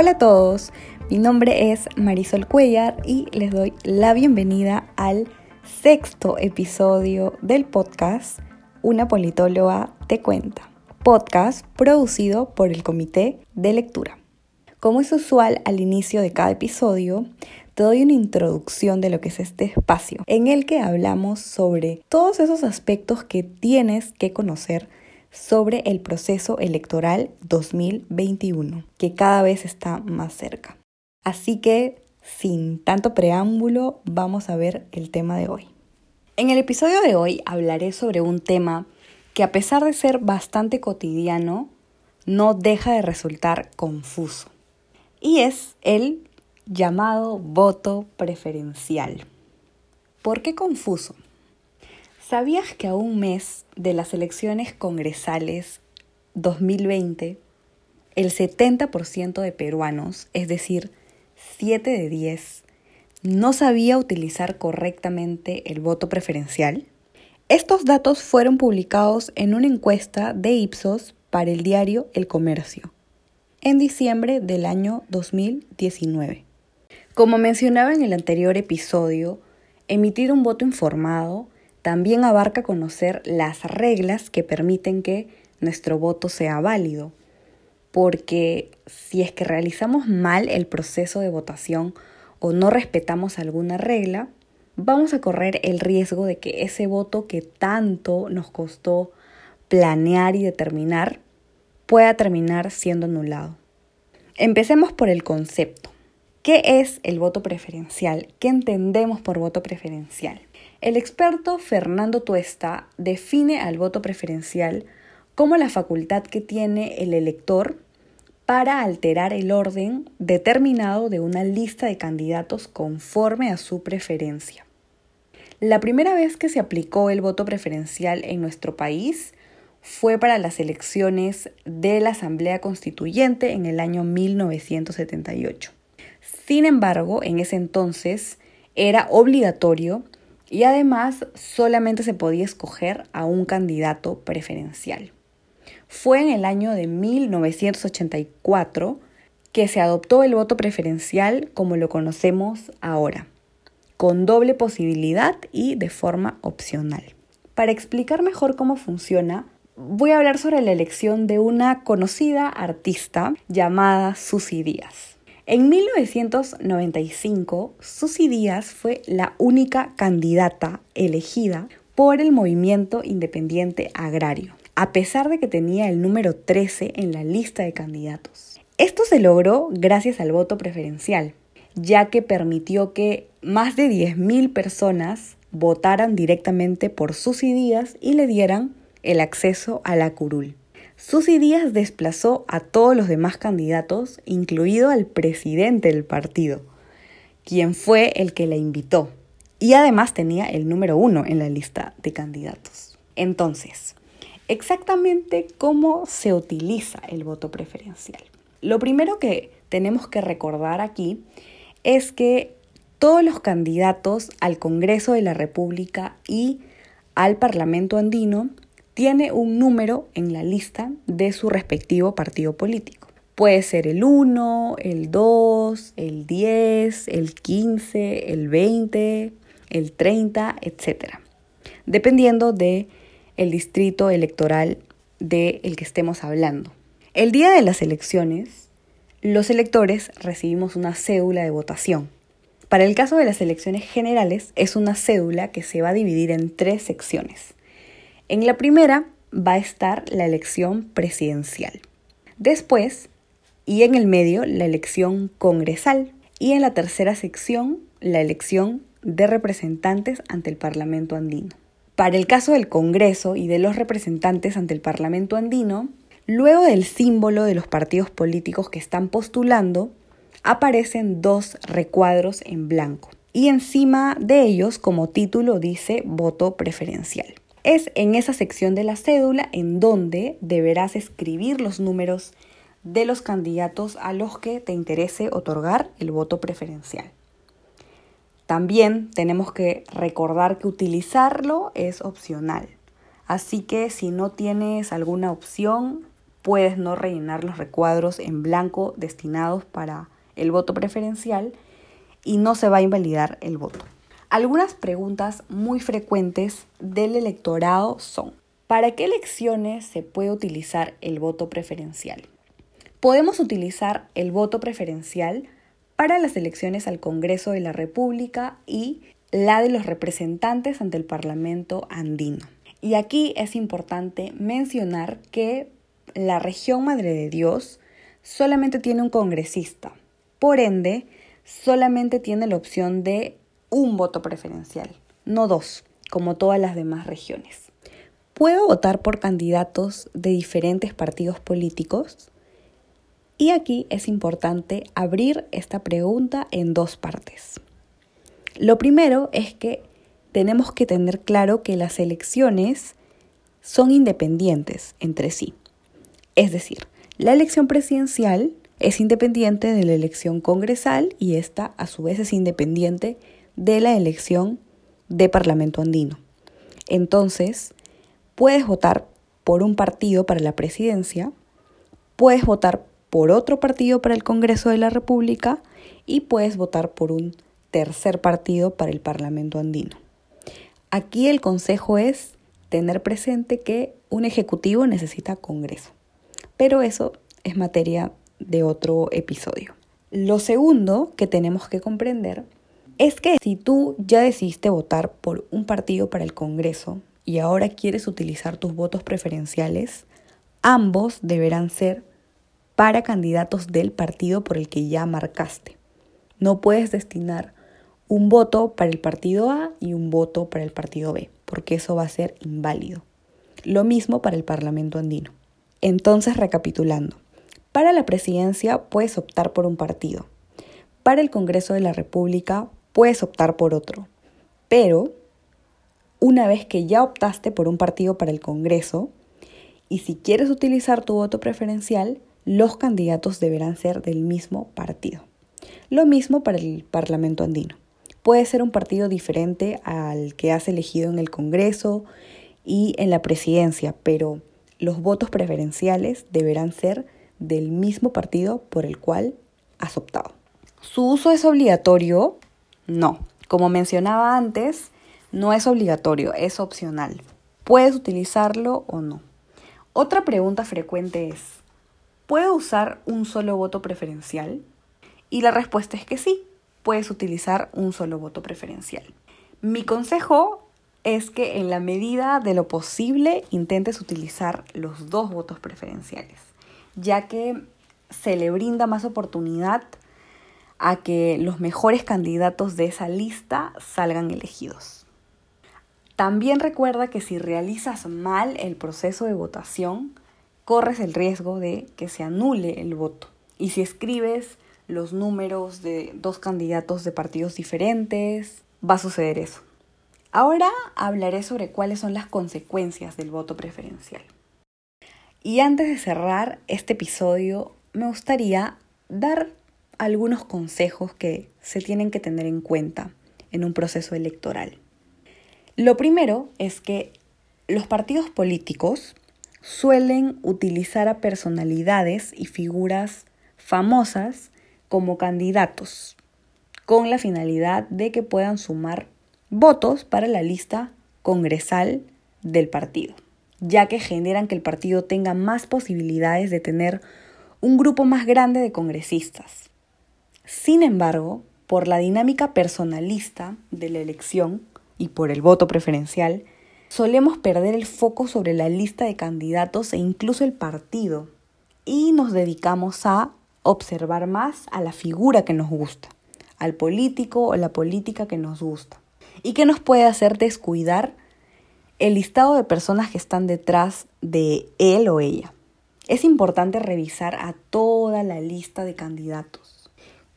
Hola a todos, mi nombre es Marisol Cuellar y les doy la bienvenida al sexto episodio del podcast Una politóloga te cuenta, podcast producido por el Comité de Lectura. Como es usual al inicio de cada episodio, te doy una introducción de lo que es este espacio, en el que hablamos sobre todos esos aspectos que tienes que conocer sobre el proceso electoral 2021, que cada vez está más cerca. Así que, sin tanto preámbulo, vamos a ver el tema de hoy. En el episodio de hoy hablaré sobre un tema que a pesar de ser bastante cotidiano, no deja de resultar confuso. Y es el llamado voto preferencial. ¿Por qué confuso? ¿Sabías que a un mes de las elecciones congresales 2020, el 70% de peruanos, es decir, 7 de 10, no sabía utilizar correctamente el voto preferencial? Estos datos fueron publicados en una encuesta de Ipsos para el diario El Comercio en diciembre del año 2019. Como mencionaba en el anterior episodio, emitir un voto informado también abarca conocer las reglas que permiten que nuestro voto sea válido, porque si es que realizamos mal el proceso de votación o no respetamos alguna regla, vamos a correr el riesgo de que ese voto que tanto nos costó planear y determinar pueda terminar siendo anulado. Empecemos por el concepto. ¿Qué es el voto preferencial? ¿Qué entendemos por voto preferencial? El experto Fernando Tuesta define al voto preferencial como la facultad que tiene el elector para alterar el orden determinado de una lista de candidatos conforme a su preferencia. La primera vez que se aplicó el voto preferencial en nuestro país fue para las elecciones de la Asamblea Constituyente en el año 1978. Sin embargo, en ese entonces era obligatorio y además solamente se podía escoger a un candidato preferencial. Fue en el año de 1984 que se adoptó el voto preferencial como lo conocemos ahora, con doble posibilidad y de forma opcional. Para explicar mejor cómo funciona, voy a hablar sobre la elección de una conocida artista llamada Susy Díaz. En 1995, Susy Díaz fue la única candidata elegida por el movimiento independiente agrario, a pesar de que tenía el número 13 en la lista de candidatos. Esto se logró gracias al voto preferencial, ya que permitió que más de 10.000 personas votaran directamente por Susy Díaz y le dieran el acceso a la curul. Susy Díaz desplazó a todos los demás candidatos, incluido al presidente del partido, quien fue el que la invitó, y además tenía el número uno en la lista de candidatos. Entonces, exactamente cómo se utiliza el voto preferencial. Lo primero que tenemos que recordar aquí es que todos los candidatos al Congreso de la República y al Parlamento andino tiene un número en la lista de su respectivo partido político. Puede ser el 1, el 2, el 10, el 15, el 20, el 30, etc. Dependiendo de el distrito electoral del el que estemos hablando. El día de las elecciones, los electores recibimos una cédula de votación. Para el caso de las elecciones generales, es una cédula que se va a dividir en tres secciones. En la primera va a estar la elección presidencial. Después, y en el medio, la elección congresal. Y en la tercera sección, la elección de representantes ante el Parlamento andino. Para el caso del Congreso y de los representantes ante el Parlamento andino, luego del símbolo de los partidos políticos que están postulando, aparecen dos recuadros en blanco y encima de ellos como título dice voto preferencial. Es en esa sección de la cédula en donde deberás escribir los números de los candidatos a los que te interese otorgar el voto preferencial. También tenemos que recordar que utilizarlo es opcional. Así que si no tienes alguna opción, puedes no rellenar los recuadros en blanco destinados para el voto preferencial y no se va a invalidar el voto. Algunas preguntas muy frecuentes del electorado son, ¿para qué elecciones se puede utilizar el voto preferencial? Podemos utilizar el voto preferencial para las elecciones al Congreso de la República y la de los representantes ante el Parlamento andino. Y aquí es importante mencionar que la región Madre de Dios solamente tiene un congresista. Por ende, solamente tiene la opción de un voto preferencial, no dos, como todas las demás regiones. ¿Puedo votar por candidatos de diferentes partidos políticos? Y aquí es importante abrir esta pregunta en dos partes. Lo primero es que tenemos que tener claro que las elecciones son independientes entre sí. Es decir, la elección presidencial es independiente de la elección congresal y esta a su vez es independiente de la elección de Parlamento andino. Entonces, puedes votar por un partido para la presidencia, puedes votar por otro partido para el Congreso de la República y puedes votar por un tercer partido para el Parlamento andino. Aquí el consejo es tener presente que un ejecutivo necesita Congreso, pero eso es materia de otro episodio. Lo segundo que tenemos que comprender es que si tú ya decidiste votar por un partido para el Congreso y ahora quieres utilizar tus votos preferenciales, ambos deberán ser para candidatos del partido por el que ya marcaste. No puedes destinar un voto para el partido A y un voto para el partido B, porque eso va a ser inválido. Lo mismo para el Parlamento andino. Entonces, recapitulando, para la presidencia puedes optar por un partido. Para el Congreso de la República puedes optar por otro. Pero, una vez que ya optaste por un partido para el Congreso, y si quieres utilizar tu voto preferencial, los candidatos deberán ser del mismo partido. Lo mismo para el Parlamento andino. Puede ser un partido diferente al que has elegido en el Congreso y en la presidencia, pero los votos preferenciales deberán ser del mismo partido por el cual has optado. ¿Su uso es obligatorio? No. Como mencionaba antes, no es obligatorio, es opcional. Puedes utilizarlo o no. Otra pregunta frecuente es, ¿puedo usar un solo voto preferencial? Y la respuesta es que sí, puedes utilizar un solo voto preferencial. Mi consejo es que en la medida de lo posible intentes utilizar los dos votos preferenciales ya que se le brinda más oportunidad a que los mejores candidatos de esa lista salgan elegidos. También recuerda que si realizas mal el proceso de votación, corres el riesgo de que se anule el voto. Y si escribes los números de dos candidatos de partidos diferentes, va a suceder eso. Ahora hablaré sobre cuáles son las consecuencias del voto preferencial. Y antes de cerrar este episodio, me gustaría dar algunos consejos que se tienen que tener en cuenta en un proceso electoral. Lo primero es que los partidos políticos suelen utilizar a personalidades y figuras famosas como candidatos, con la finalidad de que puedan sumar votos para la lista congresal del partido ya que generan que el partido tenga más posibilidades de tener un grupo más grande de congresistas. Sin embargo, por la dinámica personalista de la elección y por el voto preferencial, solemos perder el foco sobre la lista de candidatos e incluso el partido y nos dedicamos a observar más a la figura que nos gusta, al político o la política que nos gusta. Y que nos puede hacer descuidar el listado de personas que están detrás de él o ella. Es importante revisar a toda la lista de candidatos,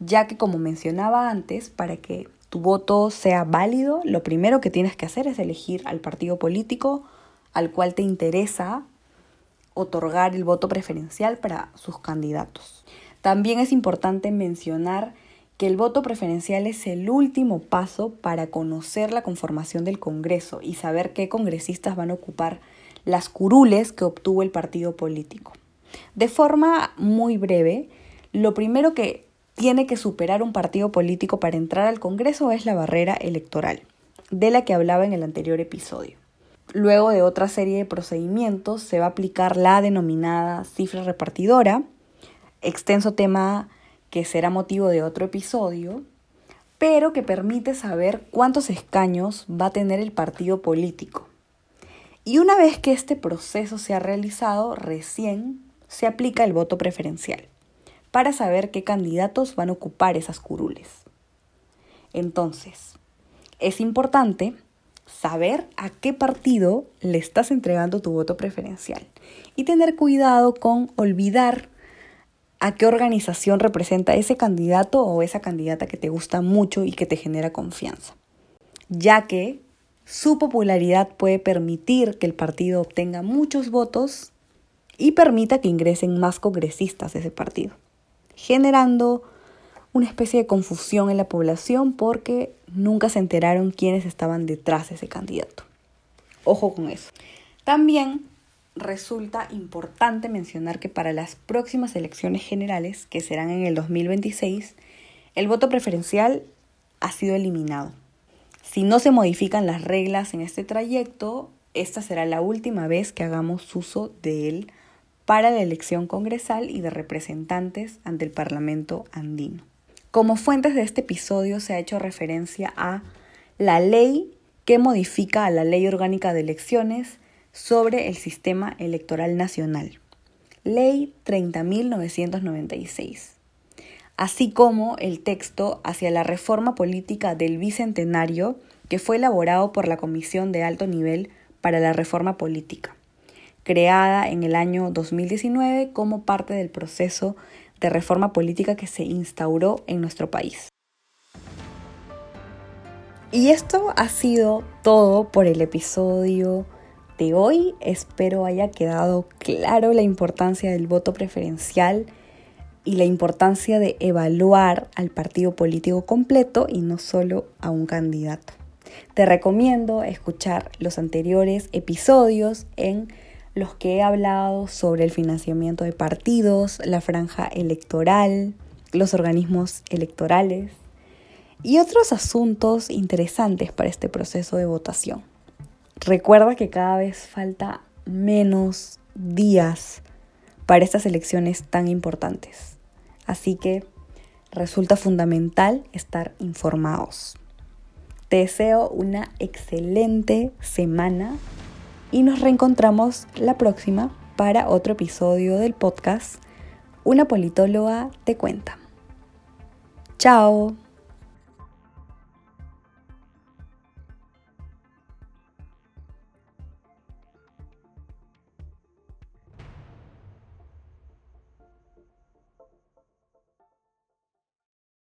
ya que como mencionaba antes, para que tu voto sea válido, lo primero que tienes que hacer es elegir al partido político al cual te interesa otorgar el voto preferencial para sus candidatos. También es importante mencionar que el voto preferencial es el último paso para conocer la conformación del Congreso y saber qué congresistas van a ocupar las curules que obtuvo el partido político. De forma muy breve, lo primero que tiene que superar un partido político para entrar al Congreso es la barrera electoral, de la que hablaba en el anterior episodio. Luego de otra serie de procedimientos se va a aplicar la denominada cifra repartidora, extenso tema que será motivo de otro episodio, pero que permite saber cuántos escaños va a tener el partido político. Y una vez que este proceso se ha realizado, recién se aplica el voto preferencial para saber qué candidatos van a ocupar esas curules. Entonces, es importante saber a qué partido le estás entregando tu voto preferencial y tener cuidado con olvidar a qué organización representa ese candidato o esa candidata que te gusta mucho y que te genera confianza, ya que su popularidad puede permitir que el partido obtenga muchos votos y permita que ingresen más congresistas de ese partido, generando una especie de confusión en la población porque nunca se enteraron quiénes estaban detrás de ese candidato. Ojo con eso. También resulta importante mencionar que para las próximas elecciones generales, que serán en el 2026, el voto preferencial ha sido eliminado. Si no se modifican las reglas en este trayecto, esta será la última vez que hagamos uso de él para la elección congresal y de representantes ante el Parlamento andino. Como fuentes de este episodio se ha hecho referencia a la ley que modifica a la Ley Orgánica de Elecciones sobre el Sistema Electoral Nacional, Ley 30.996, así como el texto hacia la reforma política del Bicentenario que fue elaborado por la Comisión de Alto Nivel para la Reforma Política, creada en el año 2019 como parte del proceso de reforma política que se instauró en nuestro país. Y esto ha sido todo por el episodio de hoy. Espero haya quedado claro la importancia del voto preferencial y la importancia de evaluar al partido político completo y no solo a un candidato. Te recomiendo escuchar los anteriores episodios en los que he hablado sobre el financiamiento de partidos, la franja electoral, los organismos electorales y otros asuntos interesantes para este proceso de votación. Recuerda que cada vez falta menos días para estas elecciones tan importantes. Así que resulta fundamental estar informados. Te deseo una excelente semana y nos reencontramos la próxima para otro episodio del podcast Una politóloga te cuenta. Chao.